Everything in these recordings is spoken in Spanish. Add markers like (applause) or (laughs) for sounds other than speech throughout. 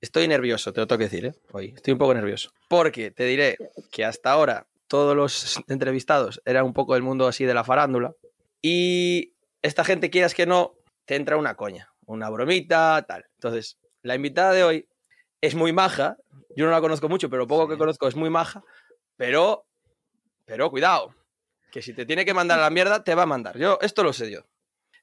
estoy nervioso, te lo tengo que decir, ¿eh? Hoy estoy un poco nervioso. Porque te diré que hasta ahora todos los entrevistados eran un poco del mundo así de la farándula. Y esta gente, quieras que no, te entra una coña, una bromita, tal. Entonces, la invitada de hoy es muy maja. Yo no la conozco mucho, pero poco que conozco es muy maja. Pero, pero cuidado, que si te tiene que mandar a la mierda, te va a mandar. Yo, esto lo sé yo.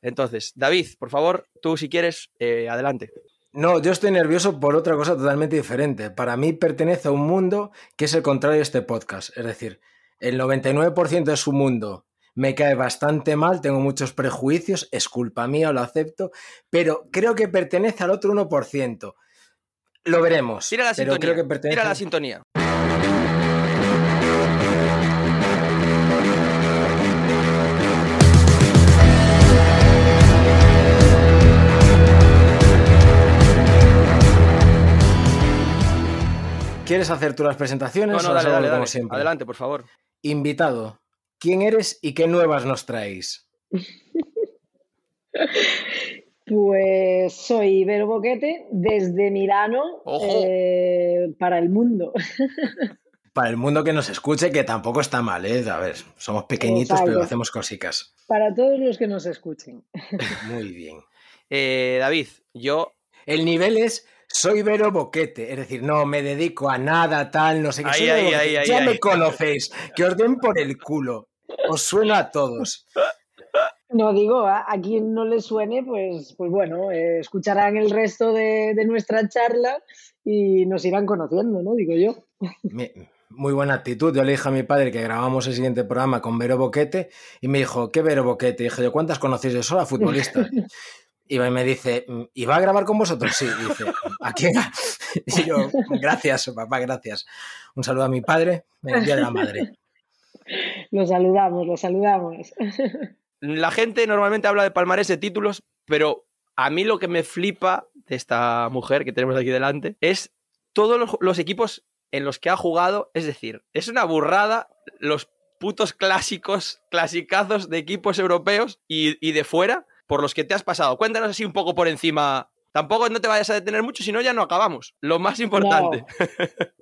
Entonces, David, por favor, tú si quieres, eh, adelante. No, yo estoy nervioso por otra cosa totalmente diferente. Para mí pertenece a un mundo que es el contrario de este podcast. Es decir, el 99% de su mundo me cae bastante mal, tengo muchos prejuicios, es culpa mía, lo acepto, pero creo que pertenece al otro 1%. Lo veremos. Tira la pero sintonía. creo que pertenece... Tira la sintonía. ¿Quieres hacer tú las presentaciones No, no, dale, hago dale, como dale. siempre? Adelante, por favor. Invitado, ¿quién eres y qué nuevas nos traéis? (laughs) Pues soy Vero Boquete desde Milano eh, para el mundo. (laughs) Para el mundo que nos escuche, que tampoco está mal, ¿eh? A ver, somos pequeñitos, Exacto. pero hacemos cosicas. Para todos los que nos escuchen. (laughs) Muy bien. Eh, David, yo El nivel es soy Vero Boquete, es decir, no me dedico a nada tal, no sé qué. Ahí, soy ya ahí. me conocéis, que os den por el culo. Os sueno a todos. No digo, a, a quien no le suene, pues, pues bueno, eh, escucharán el resto de, de nuestra charla y nos irán conociendo, ¿no? Digo yo. Muy buena actitud. Yo le dije a mi padre que grabamos el siguiente programa con Vero Boquete y me dijo, ¿qué Vero Boquete? Y dije yo, ¿cuántas conocéis de sola futbolista? (laughs) Y me dice, ¿y va a grabar con vosotros? Sí. Y dice, ¿a quién? (laughs) Y yo, gracias, papá, gracias. Un saludo a mi padre, el día de la madre. (laughs) Lo saludamos, lo saludamos. (laughs) La gente normalmente habla de palmarés de títulos, pero a mí lo que me flipa de esta mujer que tenemos aquí delante es todos los, los equipos en los que ha jugado. Es decir, es una burrada los putos clásicos, clasicazos de equipos europeos y, y de fuera por los que te has pasado. Cuéntanos así un poco por encima. Tampoco no te vayas a detener mucho, si no ya no acabamos. Lo más importante.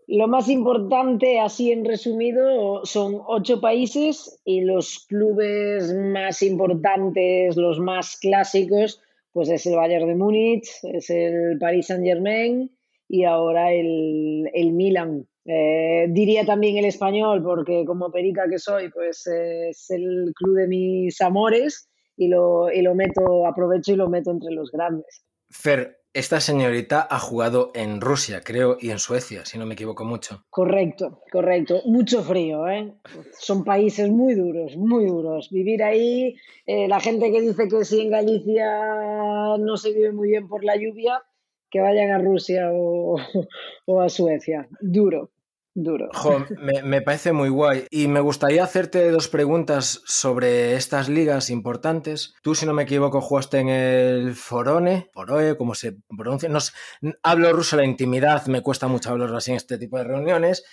Lo más importante, así en resumido, son ocho países y los clubes más importantes, los más clásicos, pues es el Bayern de Múnich, es el Paris Saint-Germain y ahora el, el Milan. Eh, diría también el español, porque como perica que soy, pues eh, es el club de mis amores y lo, y lo meto, aprovecho y lo meto entre los grandes. Fer, esta señorita ha jugado en Rusia, creo, y en Suecia, si no me equivoco mucho. Correcto, correcto. Mucho frío, ¿eh? Son países muy duros, muy duros. Vivir ahí, eh, la gente que dice que si en Galicia no se vive muy bien por la lluvia, que vayan a Rusia o, (laughs) o a Suecia. Duro, duro. Jo, me, me parece muy guay. Y me gustaría hacerte dos preguntas sobre estas ligas importantes. Tú, si no me equivoco, jugaste en el Forone, Foroe, como se pronuncia. No sé, hablo ruso en la intimidad, me cuesta mucho hablarlo así en este tipo de reuniones.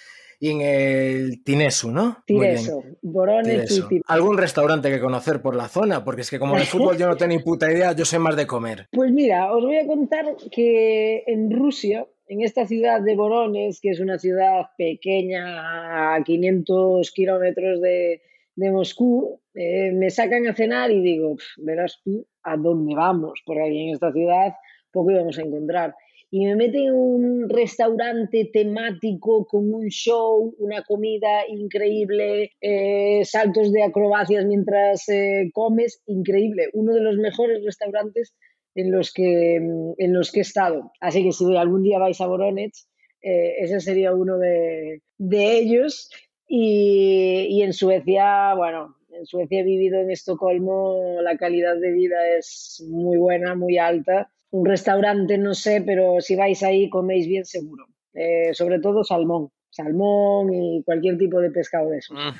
Y en el Tinesu, ¿no? Tireso, Borones y ¿Algún restaurante que conocer por la zona? Porque es que como de fútbol yo no tengo ni puta idea, yo sé más de comer. Pues mira, os voy a contar que en Rusia, en esta ciudad de Borones, que es una ciudad pequeña a 500 kilómetros de, Moscú, eh, me sacan a cenar y digo, "Pf, verás tú a dónde vamos, porque aquí en esta ciudad poco íbamos a encontrar. Y me meten en un restaurante temático con un show, una comida increíble, eh, saltos de acrobacias mientras eh, comes, increíble. Uno de los mejores restaurantes en los que, en los que he estado. Así que si algún día vais a Voronezh, eh, ese sería uno de, de ellos. Y, y en Suecia, bueno, en Suecia he vivido en Estocolmo, la calidad de vida es muy buena, muy alta. Un restaurante no sé, pero si vais ahí coméis bien seguro. Eh, sobre todo salmón, salmón y cualquier tipo de pescado de eso. Mm,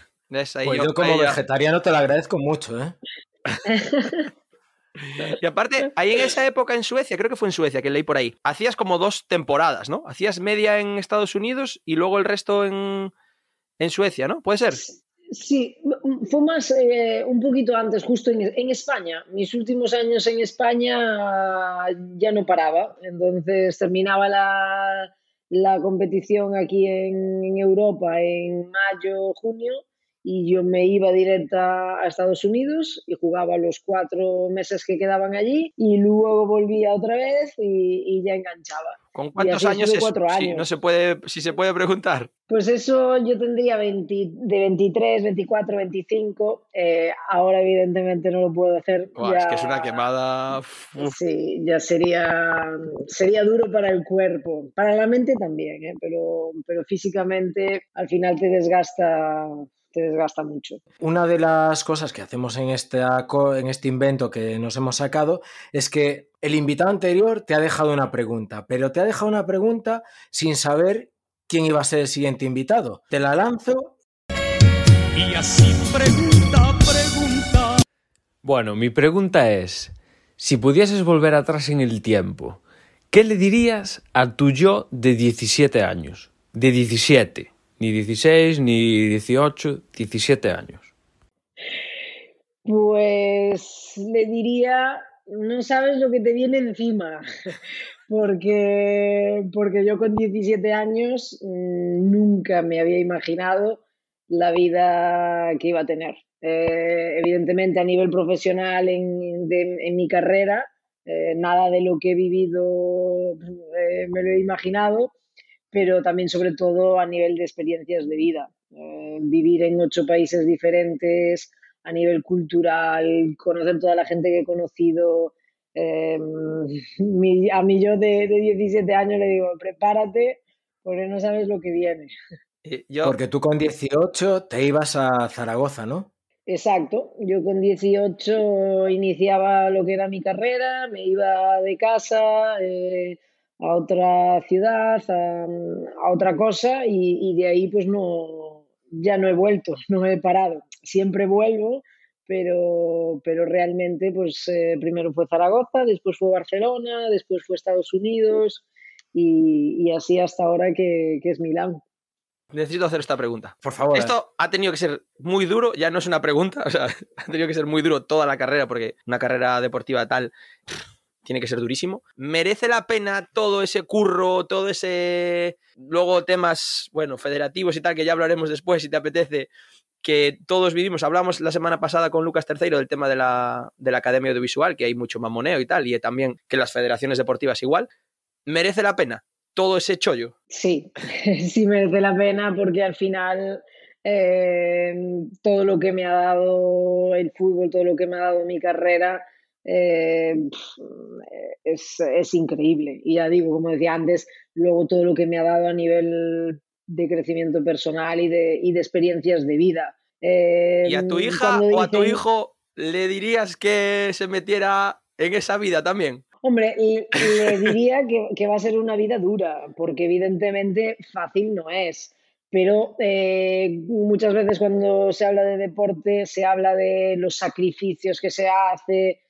Pues yo- como ya- vegetariano te lo agradezco mucho, ¿eh? (laughs) Y aparte, ahí en esa época en Suecia, creo que fue en Suecia que leí por ahí, hacías como dos temporadas, ¿no? Hacías media en Estados Unidos y luego el resto en, en Suecia, ¿no? ¿Puede ser? Sí, fue más eh, un poquito antes, justo en, España. Mis últimos años en España ya no paraba. Entonces terminaba la, competición aquí en, Europa en mayo, junio y yo me iba directa a Estados Unidos y jugaba los cuatro meses que quedaban allí y luego volvía otra vez y ya enganchaba. ¿Con cuántos años es? años. no se puede, si se puede preguntar. Pues eso yo tendría de 23, 24, 25. ahora evidentemente no lo puedo hacer. Es que es una quemada. Sí, ya sería, sería duro para el cuerpo. Para la mente también, ¿eh? pero, pero físicamente al final te desgasta te desgasta mucho. Una de las cosas que hacemos en este, en este invento que nos hemos sacado es que el invitado anterior te ha dejado una pregunta, pero te ha dejado una pregunta sin saber quién iba a ser el siguiente invitado. Te la lanzo. Y así pregunta, pregunta. Bueno, mi pregunta es, si pudieses volver atrás en el tiempo, ¿qué le dirías a tu yo de 17 años? De 17 ni 16, ni 18, 17 años. Pues le diría, no sabes lo que te viene encima, (laughs) porque, porque yo con 17 años mm, nunca me había imaginado la vida que iba a tener. Eh, evidentemente a nivel profesional en, mi carrera, eh, nada de lo que he vivido eh, me lo he imaginado, pero también sobre todo a nivel de experiencias de vida. Eh, vivir en ocho países diferentes, a nivel cultural, conocer toda la gente que he conocido. (laughs) Eh, a mí yo de, 17 años le digo, prepárate porque no sabes lo que viene. (laughs) Porque tú con 18 te ibas a Zaragoza, ¿no? Exacto, yo con 18 iniciaba lo que era mi carrera, me iba de casa, eh, a otra ciudad, a, otra cosa y, de ahí pues no, ya no he vuelto, (laughs) no he parado. Siempre vuelvo, pero, pero realmente pues eh, primero fue Zaragoza, después fue Barcelona, después fue Estados Unidos y, así hasta ahora que, que es Milán. Necesito hacer esta pregunta. Por favor. Esto ha tenido que ser muy duro, ya no es una pregunta, (laughs) o sea, ha tenido que ser muy duro toda la carrera, porque una carrera deportiva tal tiene que ser durísimo. ¿Merece la pena todo ese curro, todo ese... Luego temas, bueno, federativos y tal, que ya hablaremos después si te apetece, que todos vivimos. Hablamos la semana pasada con Lucas Terceiro del tema de la, de la Academia Audiovisual, que hay mucho mamoneo y tal, y también que las federaciones deportivas igual. ¿Merece la pena todo ese chollo? Sí, (laughs) sí merece la pena porque al final... Eh, todo lo que me ha dado el fútbol, todo lo que me ha dado mi carrera, eh, es, increíble. Y ya digo, como decía antes, luego todo lo que me ha dado a nivel de crecimiento personal y de, y de experiencias de vida. ¿Y a tu em, hija o a tu hijo le dirías que se metiera en esa vida también? Hombre, le, diría que, va a ser una vida dura, porque evidentemente fácil no es. Pero eh, muchas veces cuando se habla de deporte se habla de los sacrificios que se hace,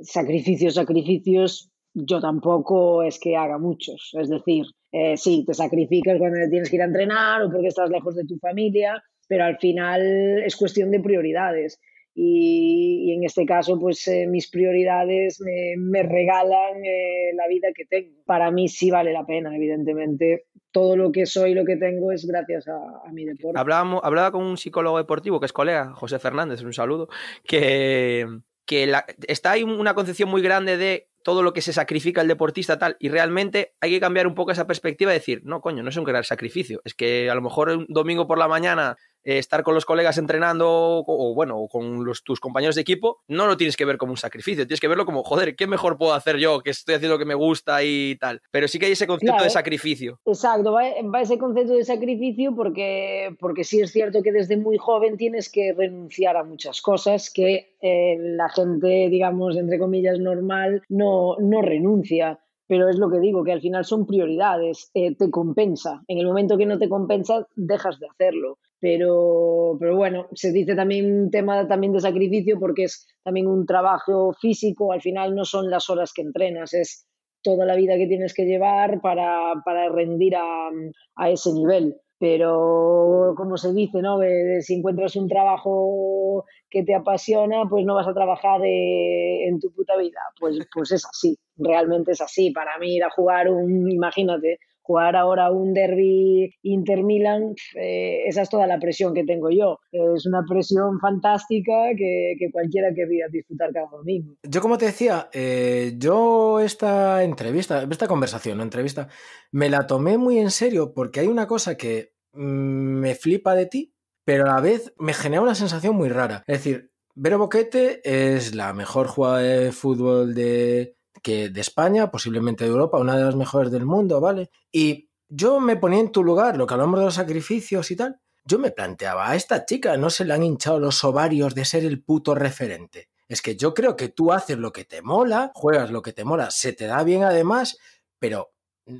sacrificios, sacrificios, yo tampoco es que haga muchos. Es decir, eh, sí, te sacrificas cuando tienes que ir a entrenar o porque estás lejos de tu familia, pero al final es cuestión de prioridades. Y, en este caso, pues eh, mis prioridades me, regalan eh, la vida que tengo. Para mí sí vale la pena, evidentemente. Todo lo que soy, lo que tengo es gracias a, a mi deporte. hablaba con un psicólogo deportivo que es colega, José Fernández, un saludo, que, que está ahí una concepción muy grande de todo lo que se sacrifica el deportista tal y realmente hay que cambiar un poco esa perspectiva y decir, no, coño, no es un gran sacrificio, es que a lo mejor un domingo por la mañana eh, estar con los colegas entrenando o, bueno, con los, tus compañeros de equipo, no lo tienes que ver como un sacrificio, tienes que verlo como, joder, ¿qué mejor puedo hacer yo que estoy haciendo lo que me gusta y tal? Pero sí que hay ese concepto de sacrificio. Exacto, va, ese concepto de sacrificio porque, porque sí es cierto que desde muy joven tienes que renunciar a muchas cosas que eh, la gente, digamos, entre comillas, normal no, no renuncia pero es lo que digo, que al final son prioridades, eh, te compensa. En el momento que no te compensa, dejas de hacerlo. Pero, pero bueno, se dice también un tema también de sacrificio porque es también un trabajo físico, al final no son las horas que entrenas, es toda la vida que tienes que llevar para, rendir a, ese nivel. pero como se dice, ¿no? Si encuentras un trabajo que te apasiona, pues no vas a trabajar eh, en tu puta vida. Pues, pues es así, realmente es así. Para mí ir a jugar un, imagínate, jugar ahora un derby Inter Milan, eh, esa es toda la presión que tengo yo. Es una presión fantástica que, que cualquiera querría disfrutar cada domingo. Yo, como te decía, eh, yo esta entrevista, esta conversación, la entrevista, me la tomé muy en serio porque hay una cosa que mm, me flipa de ti, pero a la vez me genera una sensación muy rara. Es decir, Vero Boquete es la mejor jugadora de fútbol de, que de España, posiblemente de Europa, una de las mejores del mundo, ¿vale? Y yo me ponía en tu lugar, lo que hablamos de los sacrificios y tal. Yo me planteaba, a esta chica no se le han hinchado los ovarios de ser el puto referente. Es que yo creo que tú haces lo que te mola, juegas lo que te mola, se te da bien además, pero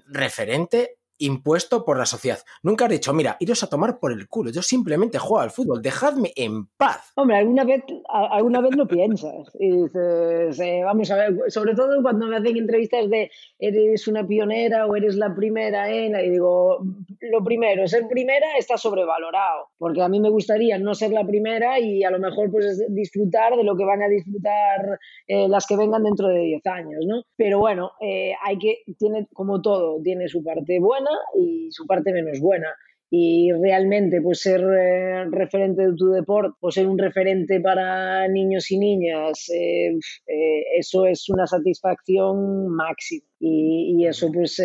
referente impuesto por la sociedad. Nunca has dicho, mira, iros a tomar por el culo. Yo simplemente juego al fútbol, dejadme en paz. Hombre, alguna vez, alguna vez lo piensas. Y dices, eh, vamos a ver, sobre todo cuando me hacen entrevistas de eres una pionera o eres la primera en. Y digo, lo primero, ser primera está sobrevalorado. Porque a mí me gustaría no ser la primera y a lo mejor pues disfrutar de lo que van a disfrutar eh, las que vengan dentro de 10 años, ¿no? Pero bueno, eh, hay que, tiene como todo, tiene su parte buena y su parte menos buena. Y realmente, pues ser eh, referente de tu deporte o ser un referente para niños y niñas, eh, eh, eso es una satisfacción máxima. Y, y eso, pues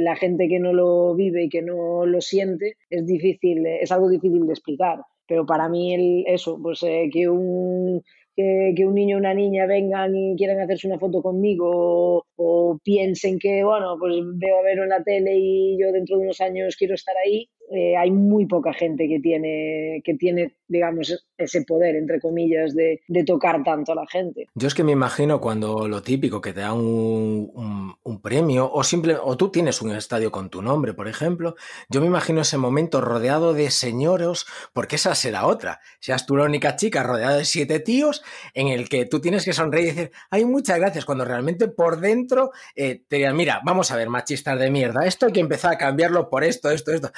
la gente que no lo vive y que no lo siente, es difícil, es algo difícil de explicar. Pero para mí, el, eso, pues que un que, un niño o una niña vengan y quieran hacerse una foto conmigo o, piensen que, bueno, pues veo a verlo en la tele y yo dentro de unos años quiero estar ahí, eh, hay muy poca gente que tiene, que tiene, digamos, ese poder, entre comillas, de, tocar tanto a la gente. Yo es que me imagino cuando lo típico, que te dan un, premio, o simple, o tú tienes un estadio con tu nombre, por ejemplo, yo me imagino ese momento rodeado de señoros, porque esa será otra. Seas tú la única chica rodeada de siete tíos, en el que tú tienes que sonreír y decir, ay, muchas gracias, cuando realmente por dentro eh, te dirían, mira, vamos a ver, machistas de mierda, esto hay que empezar a cambiarlo por esto, esto, esto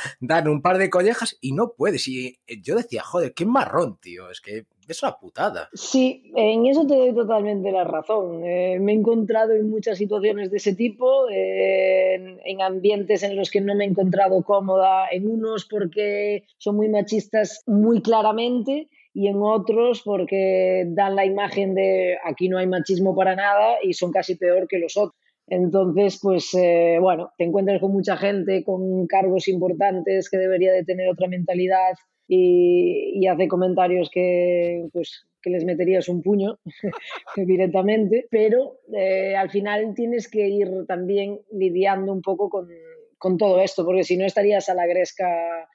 un par de collejas y no puedes. Y eh, yo decía, joder, qué marrón, tío, es que es una putada. Sí, en eso te doy totalmente la razón. Eh, me he encontrado en muchas situaciones de ese tipo, eh, en, en, ambientes en los que no me he encontrado cómoda, en unos porque son muy machistas muy claramente y en otros porque dan la imagen de aquí no hay machismo para nada y son casi peor que los otros. Entonces, pues eh, bueno, te encuentras con mucha gente con cargos importantes que debería de tener otra mentalidad y, hace comentarios que, pues, que les meterías un puño (laughs) directamente, pero eh, al final tienes que ir también lidiando un poco con, con todo esto, porque si no estarías a la gresca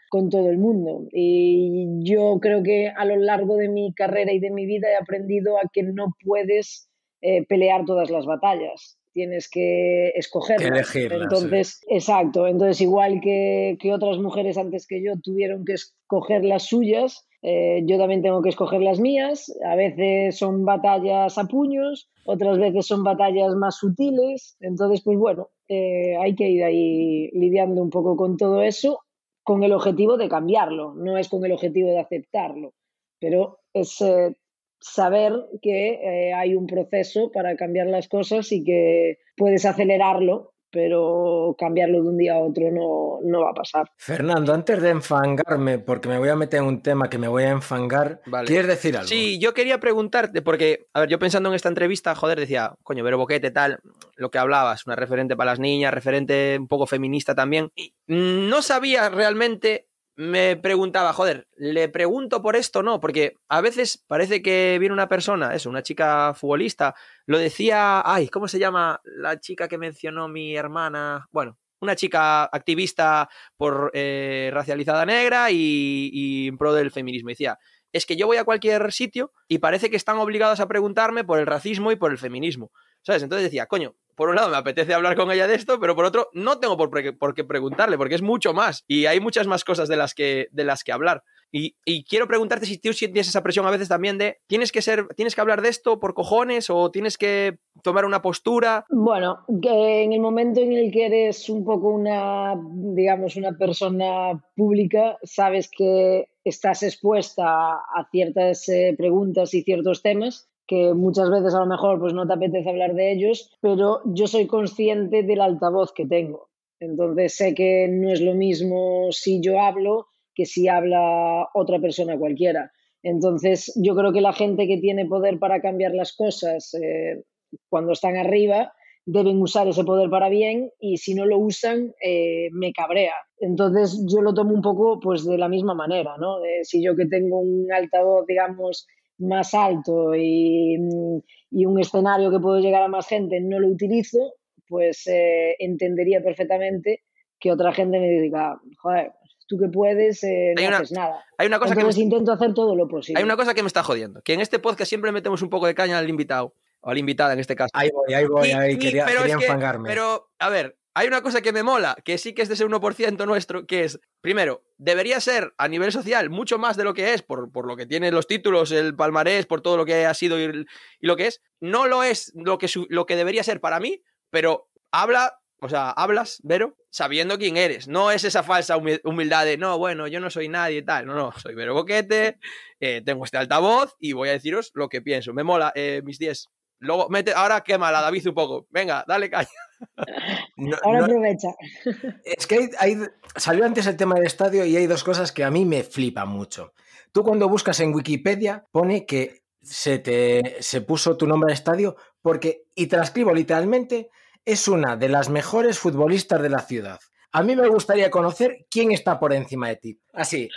con todo el mundo. Y yo creo que a lo largo de mi carrera y de mi vida he aprendido a que no puedes eh, pelear todas las batallas tienes que escogerlas. entonces, exacto. Entonces, igual que, que, otras mujeres antes que yo tuvieron que escoger las suyas, eh, yo también tengo que escoger las mías. A veces son batallas a puños, otras veces son batallas más sutiles. Entonces, pues bueno, eh, hay que ir ahí lidiando un poco con todo eso con el objetivo de cambiarlo, no es con el objetivo de aceptarlo, pero es eh, saber que eh, hay un proceso para cambiar las cosas y que puedes acelerarlo, pero cambiarlo de un día a otro no, no, va a pasar. Fernando, antes de enfangarme, porque me voy a meter en un tema que me voy a enfangar, vale. ¿quieres decir algo? Sí, yo quería preguntarte, porque, a ver, yo pensando en esta entrevista, joder, decía, coño, Vero Boquete, tal, lo que hablabas, una referente para las niñas, referente un poco feminista también, y no sabía realmente me preguntaba, joder, ¿le pregunto por esto no? Porque a veces parece que viene una persona, eso, una chica futbolista, lo decía, ay, ¿cómo se llama la chica que mencionó mi hermana? Bueno, una chica activista por eh, racializada negra y, y en pro del feminismo. decía, es que yo voy a cualquier sitio y parece que están obligados a preguntarme por el racismo y por el feminismo. ¿Sabes? Entonces decía, coño, por un lado me apetece hablar con ella de esto, pero por otro no tengo por, pre- por qué preguntarle, porque es mucho más y hay muchas más cosas de las que, de las que hablar. Y, y quiero preguntarte si tú sientes esa presión a veces también de tienes que ser, tienes que hablar de esto por cojones o tienes que tomar una postura. Bueno, que en el momento en el que eres un poco una, digamos, una persona pública, sabes que estás expuesta a ciertas eh, preguntas y ciertos temas que muchas veces a lo mejor pues no te apetece hablar de ellos, pero yo soy consciente del altavoz que tengo. Entonces sé que no es lo mismo si yo hablo que si habla otra persona cualquiera. Entonces yo creo que la gente que tiene poder para cambiar las cosas eh, cuando están arriba deben usar ese poder para bien y si no lo usan eh, me cabrea. Entonces yo lo tomo un poco pues de la misma manera, ¿no? Eh, si yo que tengo un altavoz, digamos, más alto y, y, un escenario que puedo llegar a más gente no lo utilizo, pues eh, entendería perfectamente que otra gente me diga, joder, tú que puedes, eh, no Hay una- haces nada. Hay una cosa que me, intento hacer todo lo posible. hay una cosa que me está jodiendo, que en este podcast siempre metemos un poco de caña al invitado, o a la invitada en este caso. Ahí voy, ahí voy, Y- ahí y- quería, pero quería es que- enfangarme. Pero, a ver, hay una cosa que me mola, que sí que es de ese 1% nuestro, que es, primero, debería ser a nivel social mucho más de lo que es, por, por lo que tiene los títulos, el palmarés, por todo lo que ha sido y, lo que es. No lo es lo que, lo que debería ser para mí, pero habla, o sea, hablas, Vero, sabiendo quién eres. No es esa falsa humi- humildad de, no, bueno, yo no soy nadie y tal. No, no, soy Vero Boquete, eh, tengo este altavoz y voy a deciros lo que pienso. Me mola, eh, mis 10. Luego, mete, ahora quema la David un poco. Venga, dale caña. No- Ahora no- aprovecha. Es que hay, hay- salió antes el tema del estadio y hay dos cosas que a mí me flipan mucho. Tú cuando buscas en Wikipedia pone que se te se puso tu nombre al estadio porque, y transcribo literalmente, es una de las mejores futbolistas de la ciudad. A mí me gustaría conocer quién está por encima de ti. Así,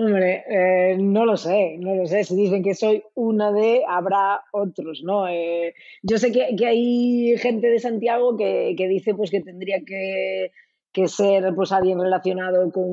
Hombre, eh, no lo sé, no lo sé. Si dicen que soy una de, habrá otros, ¿no? Eh, yo sé que, que hay gente de Santiago que, que dice pues que tendría que, que ser pues alguien relacionado con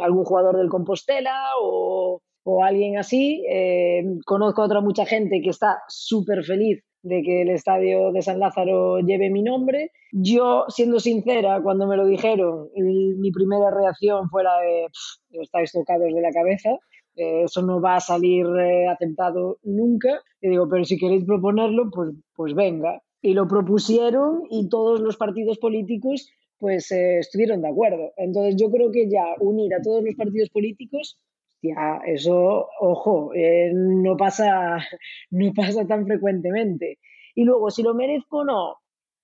algún jugador del Compostela o, o alguien así. Eh, conozco a otra mucha gente que está súper feliz de que el estadio de San Lázaro lleve mi nombre. Yo, siendo sincera, cuando me lo dijeron, mi primera reacción fue la de, "Pff, estáis tocados de la cabeza, eh, eso no va a salir eh, aceptado nunca. Y digo, pero si queréis proponerlo, pues, pues venga. Y lo propusieron y todos los partidos políticos pues eh, estuvieron de acuerdo. Entonces yo creo que ya unir a todos los partidos políticos, ya eso, ojo, eh, no, pasa, (laughs) no pasa tan frecuentemente. Y luego, si lo merezco o no,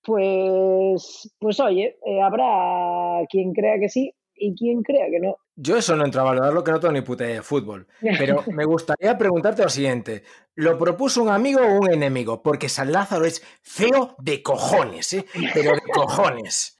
pues, pues oye, eh, habrá quien crea que sí y quien crea que no. yo eso no entro a valorarlo que no tengo ni puta idea de fútbol. Pero (laughs) me gustaría preguntarte lo siguiente. ¿Lo propuso un amigo o un enemigo? Porque San Lázaro es feo de cojones, ¿eh? Pero de cojones.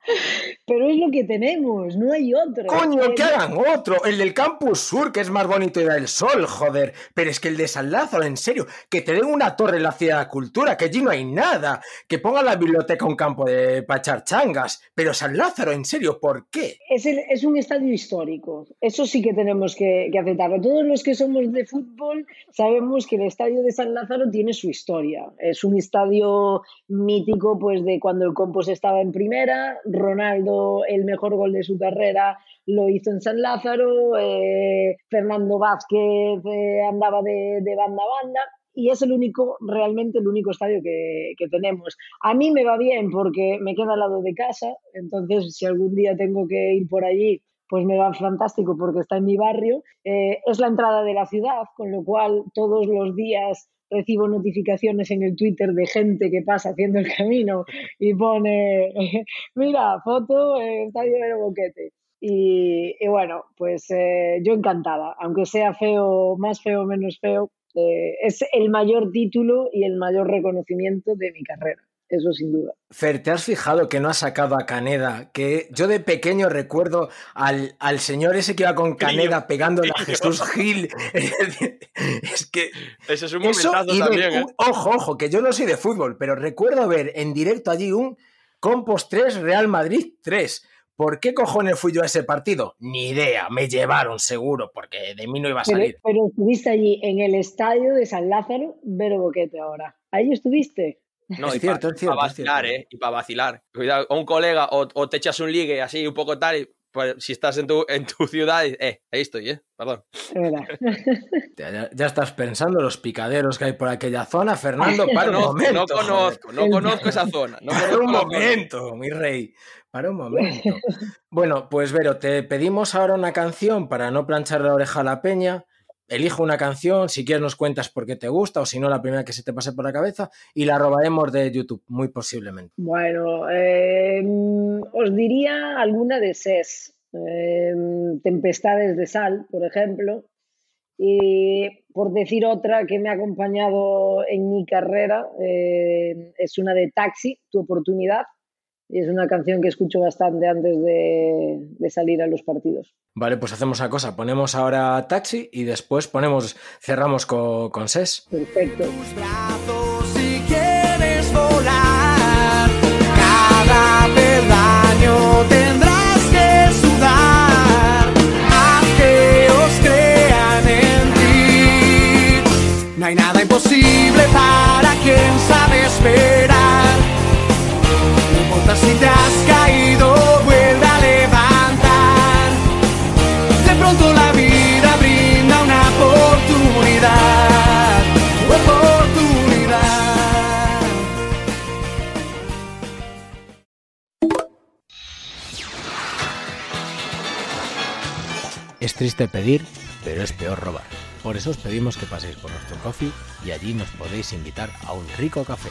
Pero es lo que tenemos, no hay otro. Coño, que hagan otro. El del Campus Sur, que es más bonito y da el sol, joder. Pero es que el de San Lázaro, en serio, que te den una torre en la Ciudad de la Cultura, que allí no hay nada. Que pongan la biblioteca un campo de pachar changas. Pero San Lázaro, en serio, ¿por qué? Es, el- es un estadio histórico, eso sí que tenemos que, que aceptarlo. Todos los que somos de fútbol sabemos que el estadio de San Lázaro tiene su historia. Es un estadio mítico pues de cuando el Compos estaba en primera, Ronaldo el mejor gol de su carrera lo hizo en San Lázaro, eh, Fernando Vázquez eh, andaba de, de banda a banda. Y es el único, realmente el único estadio que, que tenemos. A mí me va bien porque me queda al lado de casa, entonces si algún día tengo que ir por allí, pues me va fantástico porque está en mi barrio. Eh, es la entrada de la ciudad, con lo cual todos los días recibo notificaciones en el Twitter de gente que pasa haciendo el camino y pone, (laughs) mira, foto, Estadio de Boquete. Y, y bueno, pues eh, yo encantada, aunque sea feo, más feo, menos feo, eh, es el mayor título y el mayor reconocimiento de mi carrera, eso sin duda. Fer, ¿te has fijado que no ha sacado a Caneda? Que yo de pequeño recuerdo al, al señor ese que iba con Caneda pegándole a Jesús Gil. (laughs) Es que Ese es un Eso también, ¿eh? ojo, ojo, que yo no soy de fútbol, pero recuerdo ver en directo allí un Compos 3, Real Madrid 3. ¿Por qué cojones fui yo a ese partido? Ni idea, me llevaron seguro, porque de mí no iba a Pero, salir. pero estuviste allí en el estadio de San Lázaro, Vero Boquete ahora. ¿Ahí estuviste? No, Es y cierto, pa- es cierto, Para es cierto. vacilar, ¿eh? Y para vacilar. Cuidado, a un colega o, o te echas un ligue así un poco tal, y, pues si estás en tu, en tu ciudad, eh, ahí estoy, ¿eh? Perdón. Es verdad. (laughs) Ya, ya- ya estás pensando los picaderos que hay por aquella zona, Fernando. Para un No, momento. no joder. conozco, no conozco esa zona. No Para un momento, mi rey. Para un momento. Bueno, pues Vero, te pedimos ahora una canción para no planchar la oreja a la peña. Elijo una canción, si quieres nos cuentas por qué te gusta o si no la primera que se te pase por la cabeza y la robaremos de YouTube, muy posiblemente. Bueno, eh, os diría alguna de SES. eh, Tempestades de Sal, por ejemplo. Y por decir otra que me ha acompañado en mi carrera, eh, es una de Taxi, Tu oportunidad. Y es una canción que escucho bastante antes de, de salir a los partidos. Vale, pues hacemos una cosa, ponemos ahora Taxi y después ponemos, cerramos con, con SES. Perfecto. Es triste pedir, pero es peor robar. Por eso os pedimos que paséis por nuestro coffee y allí nos podéis invitar a un rico café.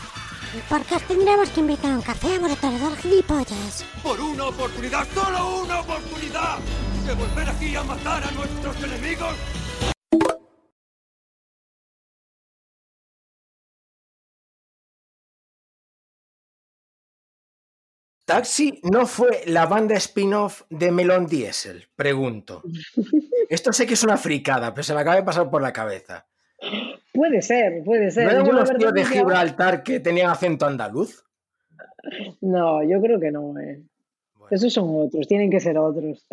¿Y por qué os tendremos que invitar a un café aborotador gilipollas? por una oportunidad, solo una oportunidad de volver aquí a matar a nuestros enemigos. Taxi no fue la banda spin-off de Melon Diesel, pregunto. (laughs) Esto sé que es una fricada, pero se me acaba de pasar por la cabeza. Puede ser, puede ser. ¿No eran unos tíos de Gibraltar que tenían acento andaluz? No, yo creo que no. eh. Esos son otros, tienen que ser otros.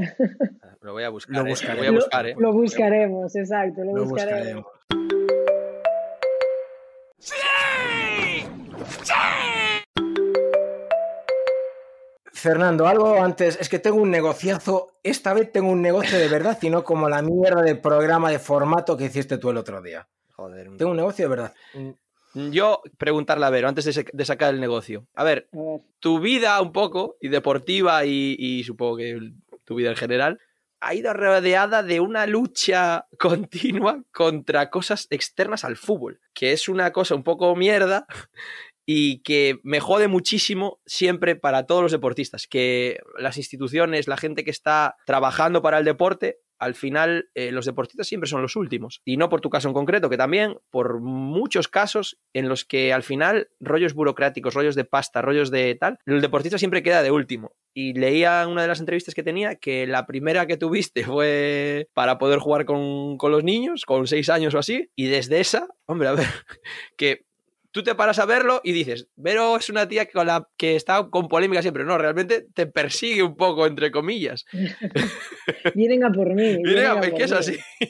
Lo voy a buscar. Lo eh, buscaré. voy a buscar, ¿eh? Lo buscaremos, exacto, lo, Lo buscaremos. buscaremos. Fernando, algo antes, es que tengo un negociazo, esta vez tengo un negocio de verdad y no como la mierda de programa de formato que hiciste tú el otro día. Joder. Tengo un negocio de verdad. Yo preguntarle a Vero, antes de, sacar el negocio. A ver, tu vida un poco, y deportiva, y, y supongo que tu vida en general, ha ido rodeada de una lucha (laughs) continua contra cosas externas al fútbol, que es una cosa un poco mierda y que me jode muchísimo siempre para todos los deportistas, que las instituciones, la gente que está trabajando para el deporte, al final eh, los deportistas siempre son los últimos. Y no por tu caso en concreto, que también por muchos casos en los que al final rollos burocráticos, rollos de pasta, rollos de tal, el deportista siempre queda de último. Y leía una de las entrevistas que tenía que la primera que tuviste (laughs) fue para poder jugar con, con los niños, con seis años o así, y desde esa, hombre, a ver, (laughs) que tú te paras a verlo y dices, Vero es una tía con la que está con polémica siempre. No, realmente te persigue un poco, entre comillas. (laughs) Vienen a por mí. (laughs) Vienen a es por que es mí. así. (laughs)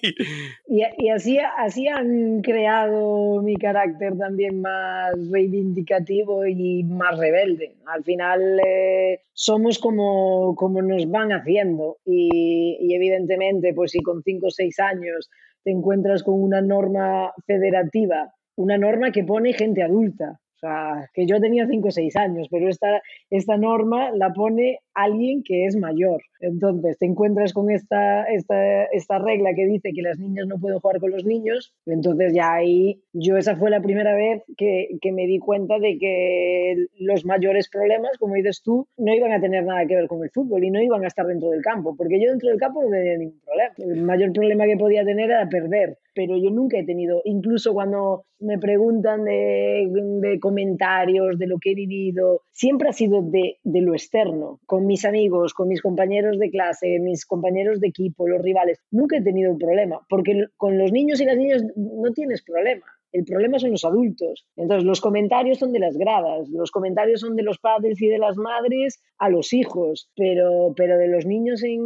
Y, y así, así han creado mi carácter también más reivindicativo y más rebelde. Al final eh, somos como, como nos van haciendo y, y evidentemente pues si con 5 o 6 años te encuentras con una norma federativa, una norma que pone gente adulta. O sea, que yo tenía 5 o 6 años, pero esta, esta norma la pone alguien que es mayor. Entonces te encuentras con esta, esta, esta regla que dice que las niñas no pueden jugar con los niños. Entonces ya ahí yo esa fue la primera vez que, que me di cuenta de que los mayores problemas, como dices tú, no iban a tener nada que ver con el fútbol y no iban a estar dentro del campo, porque yo dentro del campo no tenía ningún problema. El mayor problema que podía tener era perder, pero yo nunca he tenido, incluso cuando me preguntan de, de comentarios, de lo que he vivido, siempre ha sido de, de lo externo, con mis amigos, con mis compañeros de clase, mis compañeros de equipo, los rivales. Nunca he tenido un problema, porque con los niños y las niñas no tienes problema. El problema son los adultos. Entonces, los comentarios son de las gradas, los comentarios son de los padres y de las madres a los hijos, pero, pero de los niños en,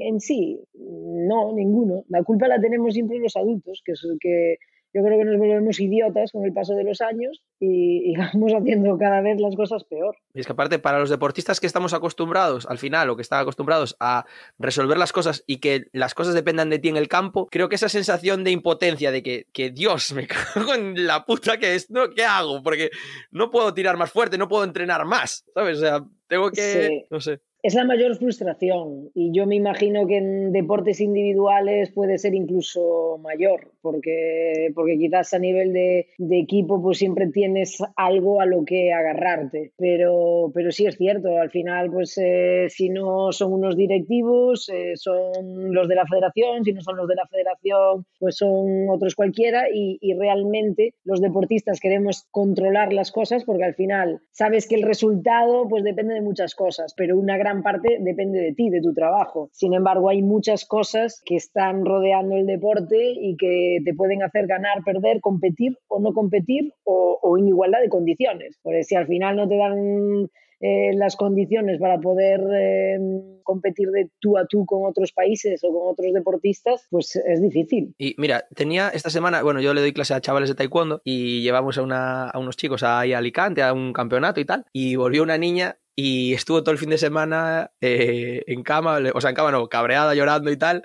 en sí, no, ninguno. La culpa la tenemos siempre los adultos, que, es- que yo creo que nos volvemos idiotas con el paso de los años y, y (laughs) vamos haciendo cada vez las cosas peor. Y es que aparte, para los deportistas que estamos acostumbrados, al final, o que están acostumbrados a resolver las cosas y que las cosas dependan de ti en el campo, creo que esa sensación de impotencia, de que, que Dios, (laughs) me cago en la puta que es, ¿no? ¿Qué hago? Porque no puedo tirar más fuerte, no puedo entrenar más, ¿sabes? O sea, tengo que, Sí. no sé. Es la mayor frustración y yo me imagino que en deportes individuales puede ser incluso mayor, porque, porque quizás a nivel de, equipo pues siempre tienes algo a lo que agarrarte, pero, pero sí es cierto, al final pues eh, si no son unos directivos, eh, son los de la federación, si no son los de la federación, pues son otros cualquiera y, y realmente los deportistas queremos controlar las cosas porque al final sabes que el resultado pues depende de muchas cosas, pero una gran parte depende de ti, de tu trabajo. Sin embargo, hay muchas cosas que están rodeando el deporte y que te pueden hacer ganar, perder, competir o no competir o, o en igualdad de condiciones. Porque si al final no te dan eh, las condiciones para poder eh, competir de tú a tú con otros países o con otros deportistas, pues es difícil. Y mira, tenía esta semana, bueno, yo le doy clase a chavales de taekwondo y llevamos a, una, a unos chicos ahí a Alicante a un campeonato y tal, y volvió una niña y estuvo todo el fin de semana eh, en cama, o sea, en cama no, cabreada, llorando y tal.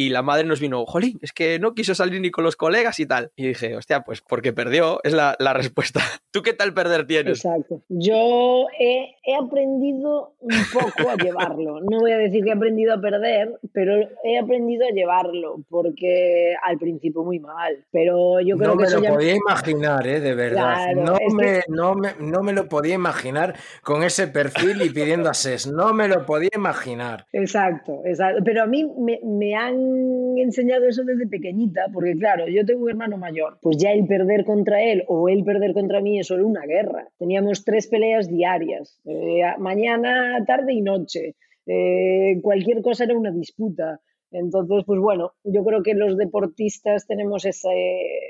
Y la madre nos vino, jolín, es que no quiso salir ni con los colegas y tal. Y dije, hostia, pues porque perdió, es la, la respuesta. (laughs) ¿Tú qué tal perder tienes? Exacto. Yo he, he aprendido un poco a llevarlo. No voy a decir que he aprendido a perder, pero he aprendido a llevarlo, porque al principio muy mal. Pero yo creo No que me eso lo ya... podía imaginar, ¿eh? de verdad. Claro, no, es que- me, no, me, no me lo podía imaginar con ese perfil y pidiendo a SES. No me lo podía imaginar. Exacto, exacto. Pero a mí me, me enseñado eso desde pequeñita, porque claro, yo tengo un hermano mayor, pues ya el perder contra él o él perder contra mí es solo una guerra. Teníamos tres peleas diarias, eh, mañana, tarde y noche. Eh, cualquier cosa era una disputa. Entonces, pues bueno, yo creo que los deportistas tenemos ese,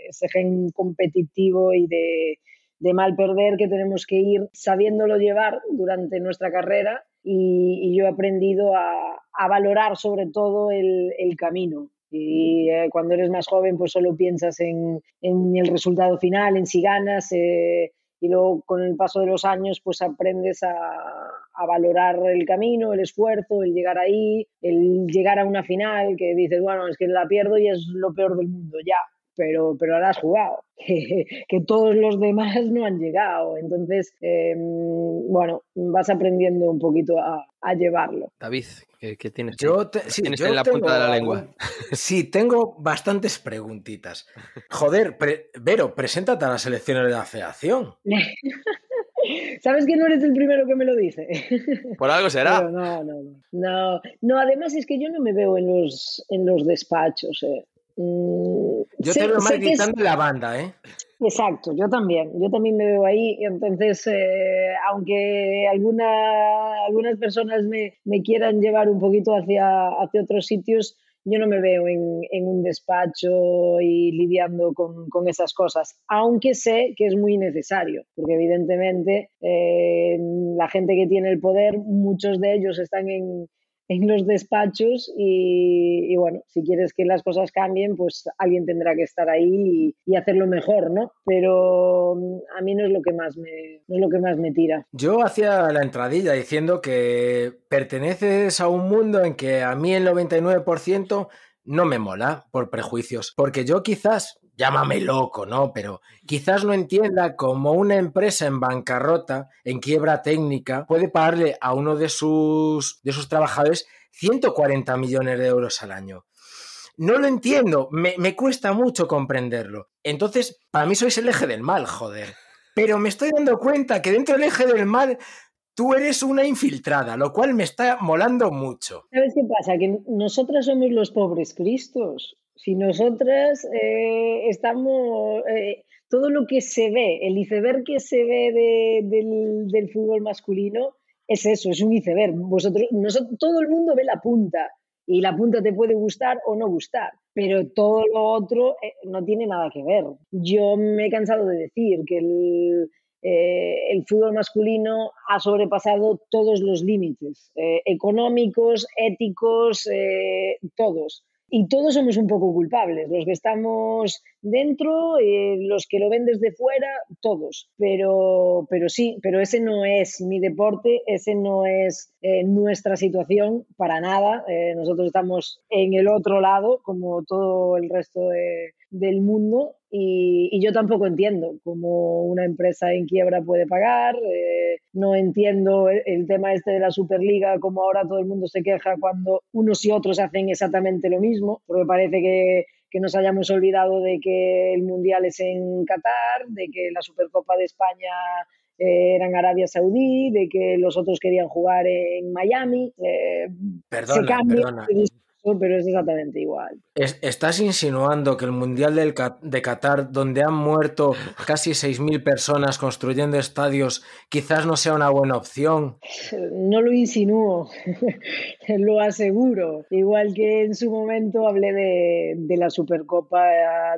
ese gen competitivo y de, de mal perder que tenemos que ir sabiéndolo llevar durante nuestra carrera y, yo he aprendido a, valorar sobre todo el, camino. Y eh, cuando eres más joven, pues solo piensas en, en el resultado final, en si ganas, eh, y luego con el paso de los años, pues aprendes a, a, valorar el camino, el esfuerzo, el llegar ahí, el llegar a una final, que dices, bueno, es que la pierdo y es lo peor del mundo, ya, pero, pero ahora has jugado, (laughs) que, que, todos los demás no han llegado. Entonces, eh, bueno, vas aprendiendo un poquito a, a llevarlo. David, ¿qué, qué tienes? Yo te, sí, tienes yo en la tengo, punta de la lengua. Sí, tengo bastantes preguntitas. Joder, pre, Vero, preséntate a las elecciones de la federación. (laughs) ¿Sabes que no eres el primero que me lo dice? (laughs) Por algo será. No, no, no, no. No, además es que yo no me veo en los, en los despachos. Eh. Mm, yo sé, te veo más gritando es... la banda, ¿eh? Exacto, yo también. Yo también me veo ahí. Entonces, eh, aunque alguna, algunas personas me, me, quieran llevar un poquito hacia, hacia otros sitios, yo no me veo en, en un despacho y lidiando con, con, esas cosas, aunque sé que es muy necesario, porque evidentemente eh, la gente que tiene el poder, muchos de ellos están en, en los despachos y, bueno, si quieres que las cosas cambien, pues alguien tendrá que estar ahí y, y, hacerlo mejor, ¿no? Pero mm, a mí no es lo que más me, no es lo que más me tira. Yo hacía la entradilla diciendo que perteneces a un mundo en que a mí el 99% no me mola por prejuicios, porque yo quizás llámame loco, ¿no? Pero quizás no entienda cómo una empresa en bancarrota, en quiebra técnica, puede pagarle a uno de sus, de sus trabajadores 140 millones de euros al año. No lo entiendo, me, me cuesta mucho comprenderlo. Entonces, para mí sois el eje del mal, joder. Pero me estoy dando cuenta que dentro del eje del mal tú eres una infiltrada, lo cual me está molando mucho. ¿Sabes qué pasa? Que nosotras somos los pobres cristos. Si nosotras eh, estamos, eh, todo lo que se ve, el iceberg que se ve de, del, del, fútbol masculino es eso, es un iceberg. Vosotros, nosotros, todo el mundo ve la punta y la punta te puede gustar o no gustar, pero todo lo otro eh, no tiene nada que ver. Yo me he cansado de decir que el, el fútbol masculino ha sobrepasado todos los límites, económicos, éticos, todos y todos somos un poco culpables, los que estamos dentro, eh, los que lo ven desde fuera, todos. Pero, pero sí, pero ese no es mi deporte, ese no es eh, nuestra situación para nada. Eh, nosotros estamos en el otro lado, como todo el resto de- del mundo, y, y yo tampoco entiendo cómo una empresa en quiebra puede pagar. eh, no entiendo el, el tema este de la Superliga, como ahora todo el mundo se queja cuando unos y otros hacen exactamente lo mismo, porque parece que que nos hayamos olvidado de que el Mundial es en Qatar, de que la Supercopa de España eh, era en Arabia Saudí, de que los otros querían jugar en Miami. eh, se Perdona, cambia perdona. Pero es exactamente igual. Es- ¿Estás insinuando que el Mundial del de Qatar, donde han muerto casi 6.000 personas construyendo estadios, quizás no sea una buena opción? No lo insinúo, (laughs) lo aseguro. Igual que en su momento hablé de, de la Supercopa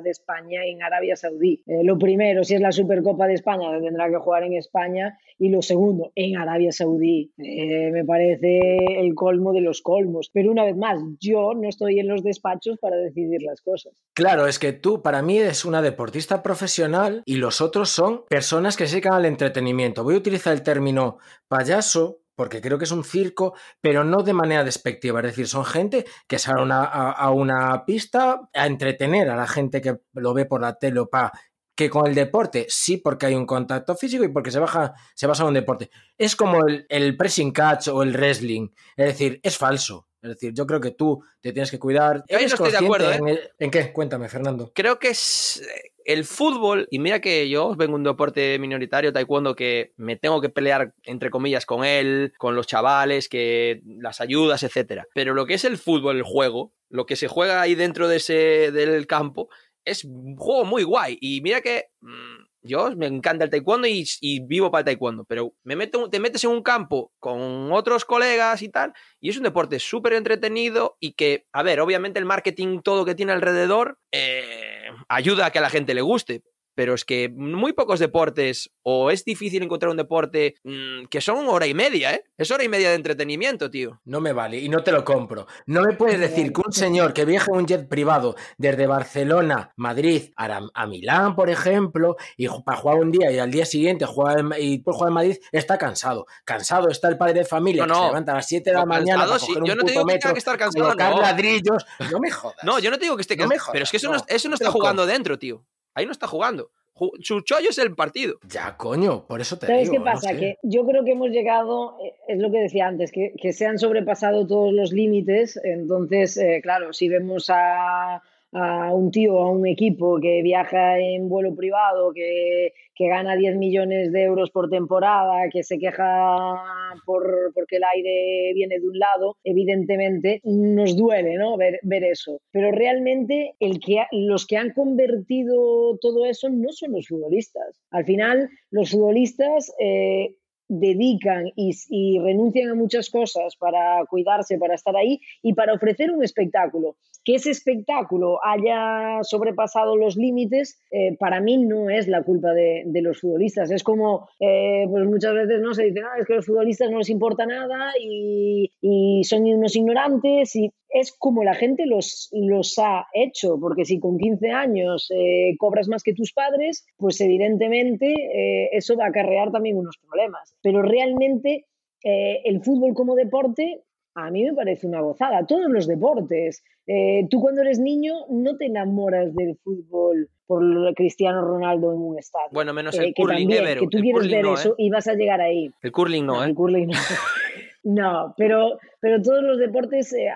de España en Arabia Saudí. Eh, lo primero, si es la Supercopa de España, tendrá que jugar en España. Y lo segundo, en Arabia Saudí. Eh, me parece el colmo de los colmos. Pero una vez más, yo no estoy en los despachos para decidir las cosas. Claro, es que tú para mí eres una deportista profesional y los otros son personas que se dedican al entretenimiento. Voy a utilizar el término payaso porque creo que es un circo, pero no de manera despectiva. Es decir, son gente que sale a una, pista a entretener a la gente que lo ve por la tele o pa que con el deporte sí porque hay un contacto físico y porque se, baja, se basa en un deporte. Es como el, el pressing catch o el wrestling. Es decir, es falso. Es decir, yo creo que tú te tienes que cuidar. Yo ahí ¿Eres no estoy de acuerdo, ¿eh? en, el- ¿En qué? Cuéntame, Fernando. creo que es eh, el fútbol, y mira que yo vengo de un deporte minoritario, taekwondo, que me tengo que pelear, entre comillas, con él, con los chavales, que las ayudas, etcétera. Pero lo que es el fútbol, el juego, lo que se juega ahí dentro de ese, del campo, es un juego muy guay. Y mira que mm, yo me encanta el taekwondo y, vivo para el taekwondo, pero me meto, te metes en un campo con otros colegas y tal, y es un deporte súper entretenido y que, a ver, obviamente el marketing, todo que tiene alrededor, eh, ayuda a que a la gente le guste. Pero es que muy pocos deportes, o es difícil encontrar un deporte mm, que son hora y media, ¿eh? Es hora y media de entretenimiento, tío. No me vale y no te lo compro. No me puedes decir que un señor que viaja en un jet privado desde Barcelona, Madrid, a, a Milán, por ejemplo, y para jugar un día y al día siguiente juega en, y después juega en Madrid, está cansado. Cansado está el padre de familia No, que se levanta a las 7 de la No, mañana cansado para sí. coger un Yo no te digo que tenga que estar cansado, colocar no. ladrillos. No me jodas. No, yo no te digo que esté cansado, pero es que eso no, eso no te está jugando compro. dentro, tío. Ahí no está jugando. Ju- Su chollo es el partido. Ya, coño, por eso te ¿Sabes digo. qué no pasa? sé. Que yo creo que hemos llegado, eh, es lo que decía antes, que, que se han sobrepasado todos los límites. Entonces, eh, claro, si vemos a, a un tío, a un equipo que viaja en vuelo privado, que, que gana 10 millones de euros por temporada, que se queja por, porque el aire viene de un lado, evidentemente nos duele ¿no? ver, ver eso. Pero realmente el que los que han convertido todo eso no son los futbolistas. Al final, los futbolistas eh, dedican y, renuncian a muchas cosas para cuidarse, para estar ahí y para ofrecer un espectáculo. Que ese espectáculo haya sobrepasado los límites, eh, para mí no es la culpa de, de los futbolistas. Es como, eh, pues muchas veces no se dice, "Ah, es que a los futbolistas no les importa nada y, y son unos ignorantes. Y es como la gente los, los ha hecho, porque si con 15 años eh, cobras más que tus padres, pues evidentemente eh, eso va a acarrear también unos problemas. Pero realmente eh, el fútbol como deporte a mí me parece una gozada. Todos los deportes. Eh, tú cuando eres niño no te enamoras del fútbol por Cristiano Ronaldo en un estadio. Bueno, menos Eh, el que curling, también, que tú El quieres ver no, eso ¿eh? y vas a llegar ahí. El curling no, No, ¿eh? el curling no. No, pero, pero todos los deportes, eh,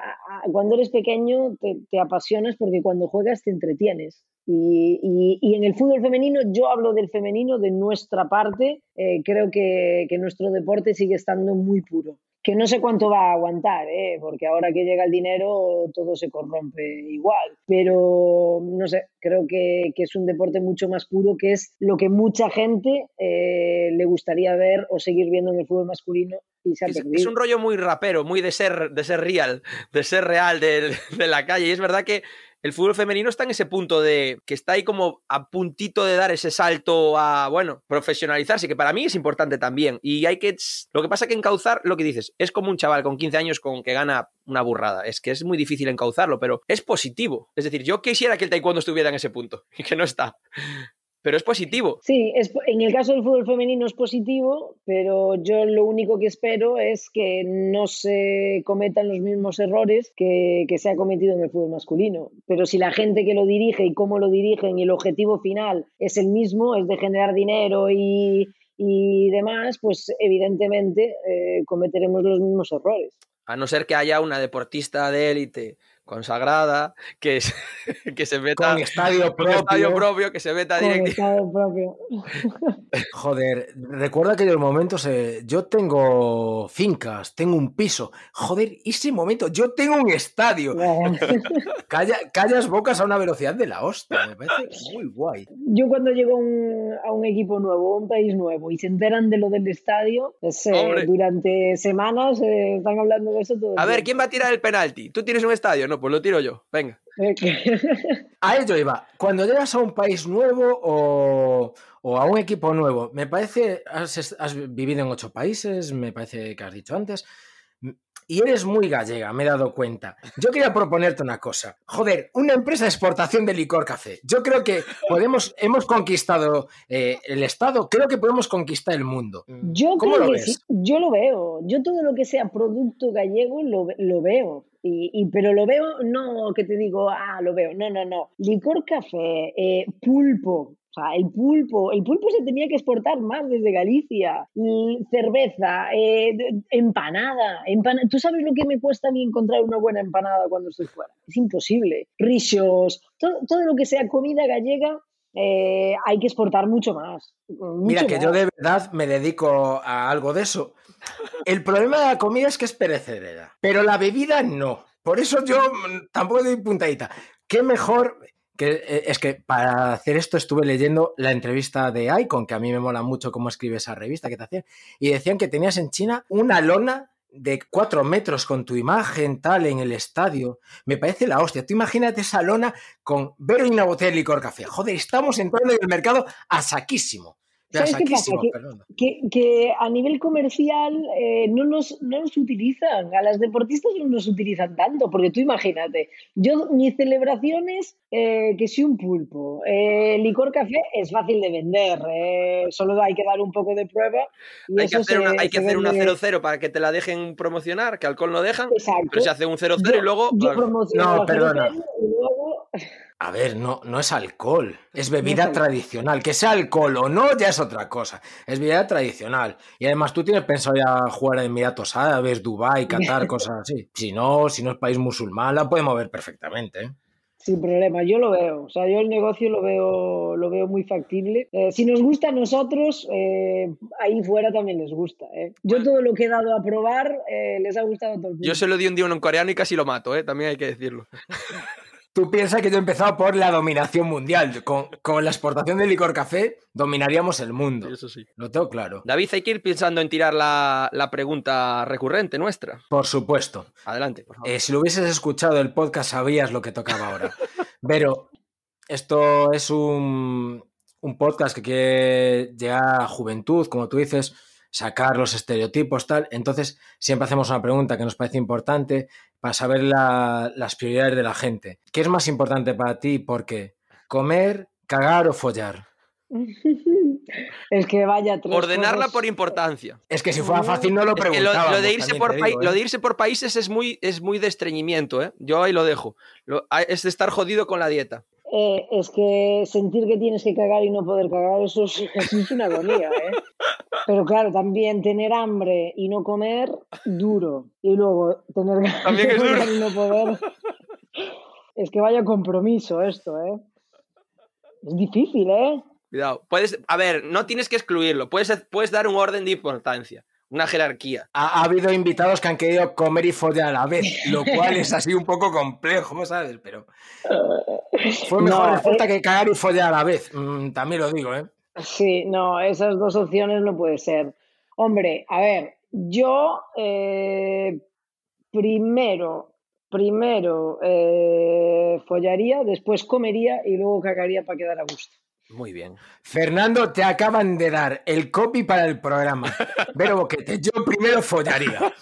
cuando eres pequeño, te, te apasionas porque cuando juegas te entretienes. Y, y- y en el fútbol femenino, yo hablo del femenino de nuestra parte, eh, creo que, que nuestro deporte sigue estando muy puro. Que no sé cuánto va a aguantar, eh, porque ahora que llega el dinero todo se corrompe igual. Pero no sé, creo que, que es un deporte mucho más puro, que es lo que mucha gente eh, le gustaría ver o seguir viendo en el fútbol masculino y se ha Es, perdido. es un rollo muy rapero, muy de ser, de ser real, de ser real, de, de la calle. Y es verdad que el fútbol femenino está en ese punto de que está ahí como a puntito de dar ese salto a, bueno, profesionalizarse, que para mí es importante también. Y hay que, lo que pasa que encauzar, lo que dices, es como un chaval con 15 años con que gana una burrada. Es que es muy difícil encauzarlo, pero es positivo. Es decir, yo quisiera que el taekwondo estuviera en ese punto (laughs) y que no está. Pero es positivo. Sí, es, en el caso del fútbol femenino es positivo, pero yo lo único que espero es que no se cometan los mismos errores que, que se ha cometido en el fútbol masculino. Pero si la gente que lo dirige y cómo lo dirigen y el objetivo final es el mismo, es de generar dinero y, y demás, pues evidentemente eh, cometeremos los mismos errores. A no ser que haya una deportista de élite consagrada que, se- (laughs) que se meta Con estadio (laughs) con estadio propio. propio, que se meta Con directamente. estado propio. (laughs) Joder, recuerdo aquellos momentos. eh, yo tengo fincas, tengo un piso. Joder, ese momento, yo tengo un estadio. Calla- callas bocas a una velocidad de la hostia. Me parece muy guay. Yo cuando llego a un, a un equipo nuevo, a un país nuevo, y se enteran de lo del estadio, es, eh, durante semanas eh, están hablando de eso todo el A ver. ¿quién va a tirar el penalti? ¿Tú tienes un estadio? No, pues lo tiro yo. Venga. (laughs) A ello iba. Cuando llegas a un país nuevo o, o a un equipo nuevo, me parece, has, has vivido en ocho países, me parece que has dicho antes, y eres muy gallega, me he dado cuenta. Yo quería proponerte una cosa. Joder, una empresa de exportación de licor café. Yo creo que podemos, hemos conquistado eh, el Estado, creo que podemos conquistar el mundo. Yo ¿Cómo creo lo que ves? sí, yo lo veo. Yo todo lo que sea producto gallego lo, ve- lo veo. Y, y- pero lo veo, no que te digo, ah, lo veo. No, no, no. Licor café, eh, pulpo. Sea, el pulpo, el pulpo se tenía que exportar más desde Galicia. Cerveza, eh, empanada, empana- ¿Tú sabes lo que me cuesta a mí encontrar una buena empanada cuando estoy fuera? Es imposible. Rixos, todo, todo lo que sea comida gallega eh, hay que exportar mucho más. mucho Mira, que más. yo de verdad me dedico a algo de eso. El problema de la comida es que es perecedera, pero la bebida no. Por eso yo mm, tampoco doy puntadita. Qué mejor que eh, es que para hacer esto estuve leyendo la entrevista de Icon, que a mí me mola mucho cómo escribe esa revista que te hacían, y decían que tenías en China una lona de cuatro metros con tu imagen tal en el estadio. Me parece la hostia. Tú imagínate esa lona con ver una botella de licor café. Joder, estamos entrando en el mercado a saquísimo. ¿Sabes qué pasa? Que- que, que a nivel comercial eh, no, nos, no nos utilizan, a las deportistas no nos utilizan tanto, porque tú imagínate, yo mis celebraciones, eh, que si un pulpo, eh, licor café es fácil de vender, eh, solo hay que dar un poco de prueba. Y Hay que hacer se- una, hay que hacer una vende- 0-0 para que te la dejen promocionar, que alcohol no dejan, Exacto. pero se hace un 0-0 Yo- y luego... yo No, perdona. 0-0 y luego A ver, no, no es alcohol, es bebida tradicional. Que sea alcohol o no, ya es otra cosa. Es bebida tradicional. Y además tú tienes pensado ya jugar a Emiratos Árabes, Dubái, Qatar, (laughs) cosas así. Si no, si no es país musulmán, la podemos ver perfectamente. ¿eh? Sin problema, yo lo veo. O sea, yo el negocio lo veo, lo veo muy factible. Eh, si nos gusta a nosotros, eh, ahí fuera también les gusta. ¿eh? Yo todo lo que he dado a probar eh, les ha gustado a todo el mundo. Yo se lo di un día a un coreano y casi lo mato, ¿eh? también hay que decirlo. (laughs) Tú piensas que yo he empezado por la dominación mundial. Con, con la exportación del licor café, dominaríamos el mundo. Eso sí. Lo tengo claro. David, hay que ir pensando en tirar la, la pregunta recurrente nuestra. Por supuesto. Adelante, por favor. Eh, si lo hubieses escuchado el podcast, sabrías lo que tocaba ahora. (laughs) Pero esto es un, un podcast que quiere llegar a juventud, como tú dices, sacar los estereotipos, tal. Entonces, siempre hacemos una pregunta que nos parece importante para saber la- las prioridades de la gente. ¿Qué es más importante para ti? ¿Por qué? ¿Comer, cagar o follar? (laughs) es que vaya tres Ordenarla cosas. por importancia. Es que si fuera fácil no lo Es que lo, de irse por te pai- digo, lo de irse por países es muy, es muy de estreñimiento, ¿eh? Yo ahí lo dejo. Lo- es de estar jodido con la dieta. Eh, es que sentir que tienes que cagar y no poder cagar, eso es, (laughs) eso es una agonía, ¿eh? Pero claro, también tener hambre y no comer, duro. Y luego tener ganas de comer y no poder. Es que vaya compromiso esto, ¿eh? Es difícil, ¿eh? Cuidado. Puedes, a ver, no tienes que excluirlo. Puedes, puedes dar un orden de importancia, una jerarquía. Ha, ha habido invitados que han querido comer y follar a la vez, lo cual es así un poco complejo, ¿sabes? Pero fue mejor No, respuesta eh. que cagar y follar a la vez. Mm, también lo digo, ¿eh? Sí, no, esas dos opciones no puede ser. Hombre, a ver, yo eh, primero primero eh, follaría, después comería y luego cagaría para quedar a gusto. Muy bien. Fernando, te acaban de dar el copy para el programa. Vero Boquete, yo primero follaría.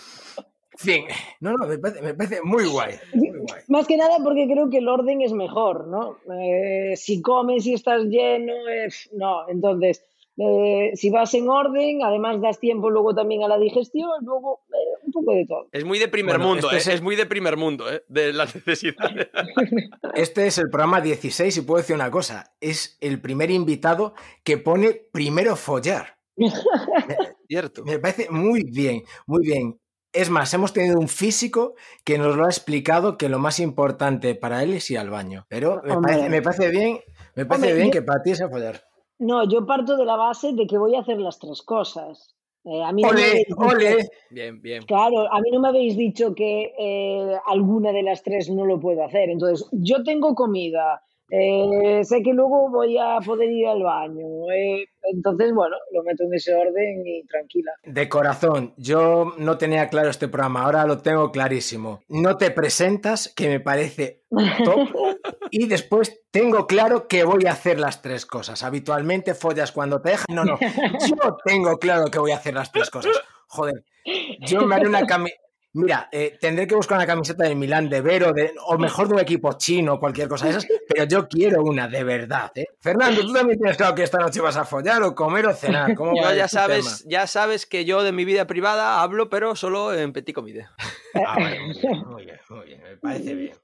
Fin. No, no, me parece, me parece muy guay. Muy guay. Más que nada porque creo que el orden es mejor, ¿no? Eh, si comes y estás lleno, es... no, entonces, eh, si vas en orden, además das tiempo luego también a la digestión, luego eh, un poco de todo. Es muy de primer Bueno, mundo, este ¿eh? es muy de primer mundo, ¿eh? De las necesidades. (laughs) Este es el programa 16 y puedo decir una cosa. Es el primer invitado que pone primero follar. (laughs) Cierto. Me parece muy bien, muy bien. Es más, hemos tenido un físico que nos lo ha explicado que lo más importante para él es ir al baño. Pero me parece, me parece bien, me parece Hombre, bien yo- que para ti es follar. No, yo parto de la base de que voy a hacer las tres cosas. Eh, a mí no me ¡Ole, dicho- ole! Bien, bien. Claro, a mí no me habéis dicho que eh, alguna de las tres no lo puedo hacer. Entonces, yo tengo comida, eh, sé que luego voy a poder ir al baño. eh, entonces, bueno, lo meto en ese orden y tranquila. De corazón, yo no tenía claro este programa, ahora lo tengo clarísimo. No te presentas, que me parece top. (laughs) Y después tengo claro que voy a hacer las tres cosas. Habitualmente follas cuando te dejan. No, no. (laughs) Yo tengo claro que voy a hacer las tres cosas. Joder. Yo me haré una camiseta. Mira, eh, tendré que buscar una camiseta del Milán de Vero, de, o mejor de un equipo chino cualquier cosa de esas, pero yo quiero una de verdad. ¿eh? Fernando, tú también tienes claro que esta noche vas a follar o comer o cenar. ¿Cómo Yo va ya tu sabes, tema? ya sabes que yo de mi vida privada hablo, pero solo en petit comité. Ah, muy bien, muy bien, muy bien, me parece bien.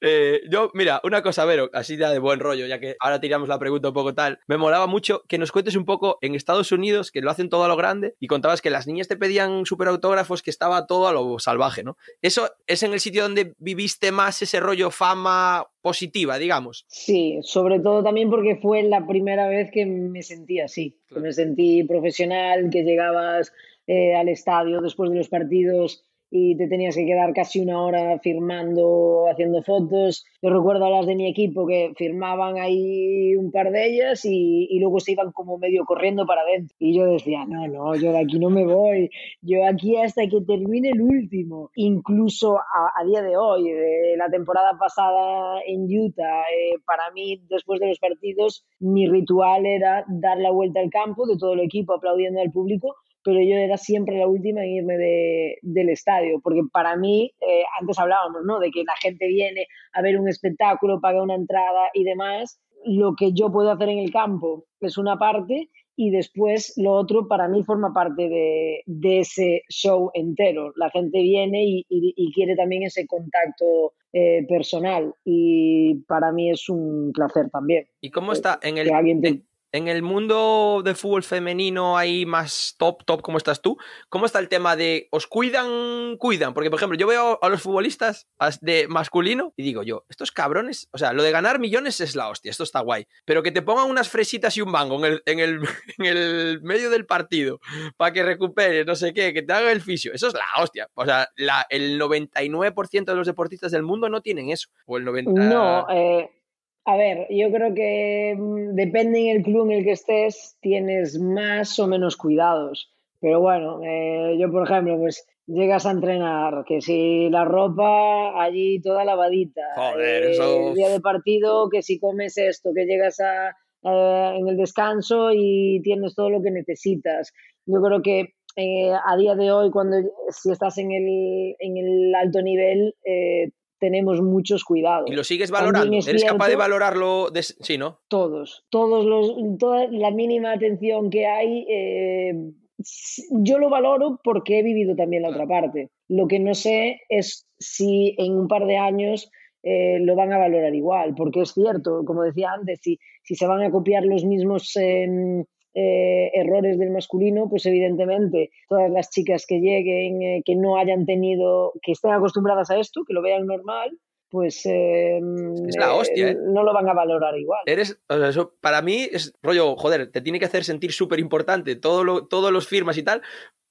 Eh, yo, mira, una cosa, Vero, así ya de buen rollo, ya que ahora tiramos la pregunta un poco tal. Me molaba mucho que nos cuentes un poco en Estados Unidos, que lo hacen todo a lo grande, y contabas que las niñas te pedían super autógrafos, que estaba todo a lo salvaje, ¿no? ¿Eso es en el sitio donde viviste más ese rollo fama positiva, digamos? Sí, sobre todo también porque fue la primera vez que me sentí así, que me sentí profesional, que llegabas eh, al estadio después de los partidos y te tenías que quedar casi una hora firmando, haciendo fotos. Yo recuerdo a las de mi equipo que firmaban ahí un par de ellas y, y luego se iban como medio corriendo para adentro. Y yo decía, no, no, yo de aquí no me voy, yo aquí hasta que termine el último. Incluso a, día de hoy, la temporada pasada en Utah, eh, para mí, después de los partidos, mi ritual era dar la vuelta al campo de todo el equipo aplaudiendo al público pero yo era siempre la última en irme de- del estadio, porque para mí, eh, antes hablábamos, ¿no? De que la gente viene a ver un espectáculo, paga una entrada y demás. Lo que yo puedo hacer en el campo es una parte y después lo otro para mí forma parte de, de ese show entero. La gente viene y, y- y quiere también ese contacto eh, personal y para mí es un placer también. ¿Y cómo está en el, Que alguien te- en, en el mundo del fútbol femenino ahí más top, top como estás tú? ¿Cómo está el tema de os cuidan, cuidan? Porque, por ejemplo, yo veo a los futbolistas as- de masculino y digo yo, estos cabrones, o sea, lo de ganar millones es la hostia, esto está guay, pero que te pongan unas fresitas y un mango en el, en el, (laughs) en el medio del partido para que recuperes, no sé qué, que te haga el fisio, eso es la hostia. O sea, el 99% de los deportistas del mundo no tienen eso. O el 90%. No, eh, a ver, yo creo que mm, depende en el club en el que estés, tienes más o menos cuidados. Pero bueno, eh, yo por ejemplo, pues llegas a entrenar, que si la ropa allí toda lavadita, Joder, eh, eso- el día de partido, que si comes esto, que llegas a, en el descanso y tienes todo lo que necesitas. Yo creo que eh, a día de hoy, cuando si estás en el, en el alto nivel, eh, tenemos muchos cuidados. Y lo sigues valorando. es ¿Eres capaz de cierto- valorarlo? de- Sí, ¿no? Todos, todos los, toda la mínima atención que hay, eh, yo lo valoro porque he vivido también la otra parte. Lo que no sé es si en un par de años eh, lo van a valorar igual, porque es cierto, como decía antes, si, si se van a copiar los mismos em, eh, errores del masculino, pues evidentemente todas las chicas que lleguen, eh, que no hayan tenido, que estén acostumbradas a esto, que lo vean normal, pues em, Es la hostia, ¿eh? no lo van a valorar igual. Eres, o sea, eso para mí es rollo, joder, te tiene que hacer sentir súper importante todo lo, todos los firmas y tal,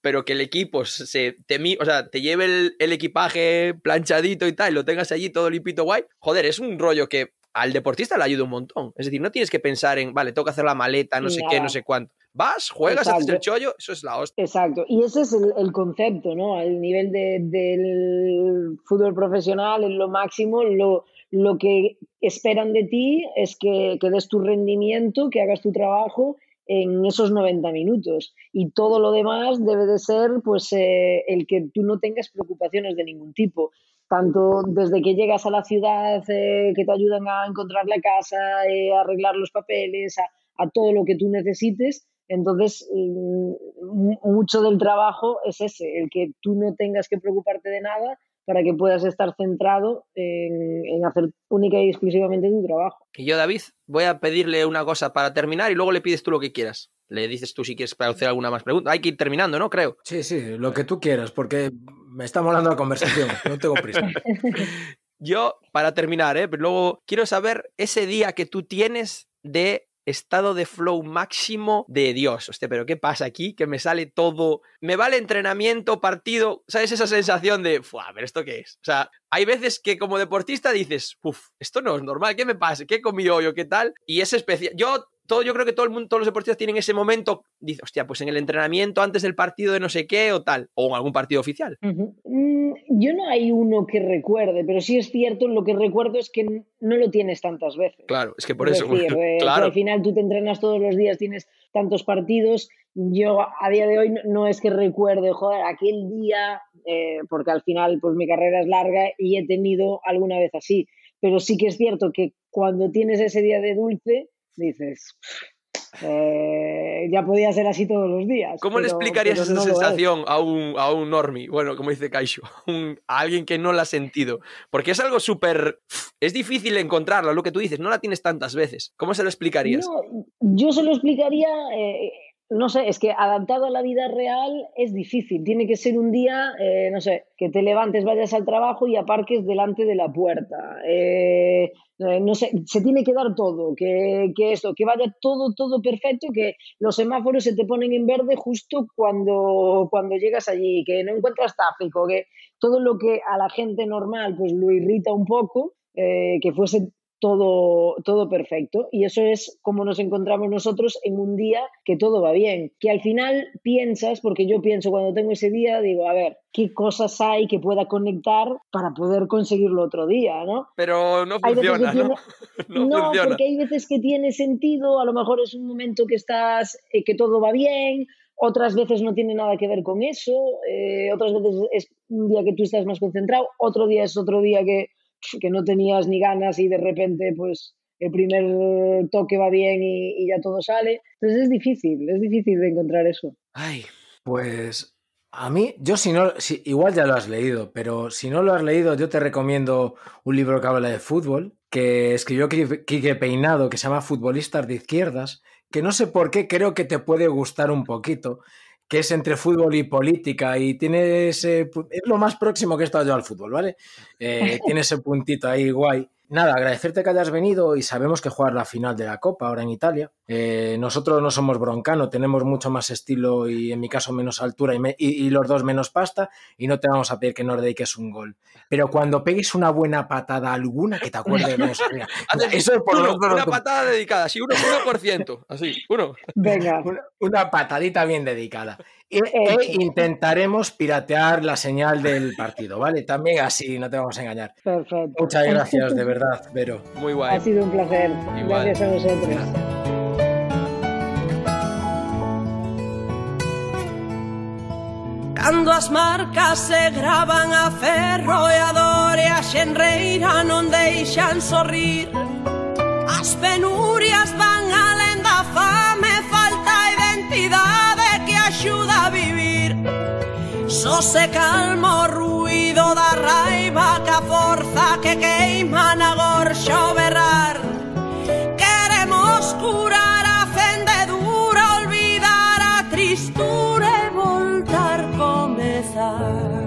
pero que el equipo se te, o sea, te lleve el, el equipaje planchadito y tal, y lo tengas allí todo limpito guay. Joder, es un rollo que al deportista le ayuda un montón. Es decir, no tienes que pensar en, vale, tengo que hacer la maleta, no sé qué, no sé cuánto. Vas, juegas, haces el Exacto. chollo, eso es la hostia. Exacto, y ese es el, el concepto, ¿no? Al nivel de- del fútbol profesional, en lo máximo, lo, lo que esperan de ti es que, que des tu rendimiento, que hagas tu trabajo en esos 90 minutos. Y todo lo demás debe de ser, pues, eh, el que tú no tengas preocupaciones de ningún tipo. Tanto desde que llegas a la ciudad, eh, que te ayudan a encontrar la casa, eh, a arreglar los papeles, a, a todo lo que tú necesites. Entonces, mm, mu- mucho del trabajo es ese, el que tú no tengas que preocuparte de nada para que puedas estar centrado en, en hacer única y exclusivamente tu trabajo. Y yo, David, voy a pedirle una cosa para terminar y luego le pides tú lo que quieras. Le dices tú si quieres hacer alguna más pregunta. Hay que ir terminando, ¿no? Creo. Sí, sí, lo que tú quieras, porque me está molando la conversación, no tengo prisa. (laughs) Yo, para terminar, ¿eh? Pero luego quiero saber ese día que tú tienes de estado de flow máximo de Dios. Hostia, pero ¿qué pasa aquí? Que me sale todo. Me vale entrenamiento, partido. ¿Sabes esa sensación de, "Fua, pero esto qué es? O sea, hay veces que como deportista dices, uff, esto no es normal, ¿qué me pasa? ¿Qué he comido yo? ¿Qué tal? Y es especial. Yo. Todo, yo creo que todo el mundo, todos los deportistas tienen ese momento, dice, hostia, pues en el entrenamiento antes del partido de no sé qué o tal, o en algún partido oficial. Mm, Yo no hay uno que recuerde, pero sí es cierto, lo que recuerdo es que no lo tienes tantas veces. Claro, es que por Es eso. decir, (laughs) eh, claro. al final tú te entrenas todos los días, tienes tantos partidos. Yo a día de hoy no, no es que recuerde, joder, aquel día, eh, porque al final pues mi carrera es larga y he tenido alguna vez así. Pero sí que es cierto que cuando tienes ese día de dulce, dices, eh, ya podía ser así todos los días. ¿Cómo le explicarías esa no sensación a un, a un normie? Bueno, como dice Kaisho, (laughs) un- a alguien que no la ha sentido. Porque es algo súper... Es difícil encontrarla, lo que tú dices, no la tienes tantas veces. ¿Cómo se lo explicarías? No, yo se lo explicaría, eh, no sé, es que adaptado a la vida real es difícil. Tiene que ser un día, eh, no sé, que te levantes, vayas al trabajo y aparques delante de la puerta. Eh, eh, no sé, se tiene que dar todo, que, que esto, que vaya todo, todo perfecto, que los semáforos se te ponen en verde justo cuando, cuando llegas allí, que no encuentras tráfico, que todo lo que a la gente normal pues lo irrita un poco, eh, que fuese todo, todo perfecto. Y eso es como nos encontramos nosotros en un día que todo va bien. Que al final piensas, porque yo pienso cuando tengo ese día, digo, a ver, ¿qué cosas hay que pueda conectar para poder conseguirlo otro día, ¿no? Pero no funciona, ¿no? tiene- (laughs) No, no, funciona. porque hay veces que tiene sentido, a lo mejor es un momento que estás, eh, que todo va bien, otras veces no tiene nada que ver con eso, eh, otras veces es un día que tú estás más concentrado, otro día es otro día que, que no tenías ni ganas y de repente pues el primer toque va bien y, ya todo sale. Entonces es difícil, es difícil de encontrar eso. Ay, Pues a mí, yo si no, si, igual ya lo has leído, pero si no lo has leído, yo te recomiendo un libro que habla de fútbol, que escribió Qui- Quique Peinado, que se llama Futbolistas de Izquierdas, que no sé por qué creo que te puede gustar un poquito, que es entre fútbol y política y tiene ese, es lo más próximo que he estado yo al fútbol, ¿vale? (laughs) Eh, tiene ese puntito ahí guay. Nada, agradecerte que hayas venido y sabemos que juegas la final de la Copa ahora en Italia. Eh, nosotros no somos broncano, tenemos mucho más estilo y en mi caso menos altura y, me- y- y los dos menos pasta y no te vamos a pedir que nos dediques un gol. Pero cuando pegues una buena patada alguna, que te acuerdes (laughs) de mira, haces eso es por uno, lo menos una patada dedicada, sí, uno, 1%, así, uno. Venga, una, una patadita bien dedicada. (laughs) E, e intentaremos piratear la señal del partido, ¿vale? También así, no te vamos a engañar. perfecto. Muchas gracias, de (laughs) verdad, Vero. Muy Ha guay. sido un placer. Igual. Gracias a vosotros. Cando as marcas se gravan a ferro e a dor e a xenreira non deixan sorrir As penurias van alén da fame, falta identidade axuda a vivir. Só se calmo o ruido da raiva Que a forza que queima na gorxa o berrar. Queremos curar a fendedura Olvidar a tristura e voltar comezar.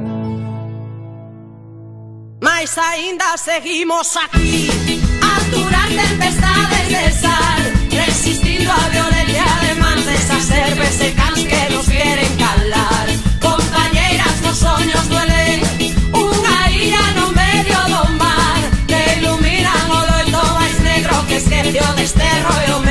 Mais aínda seguimos aquí Aturar tempestades de sal Resistindo a violencia de mans e cans que nos este rollo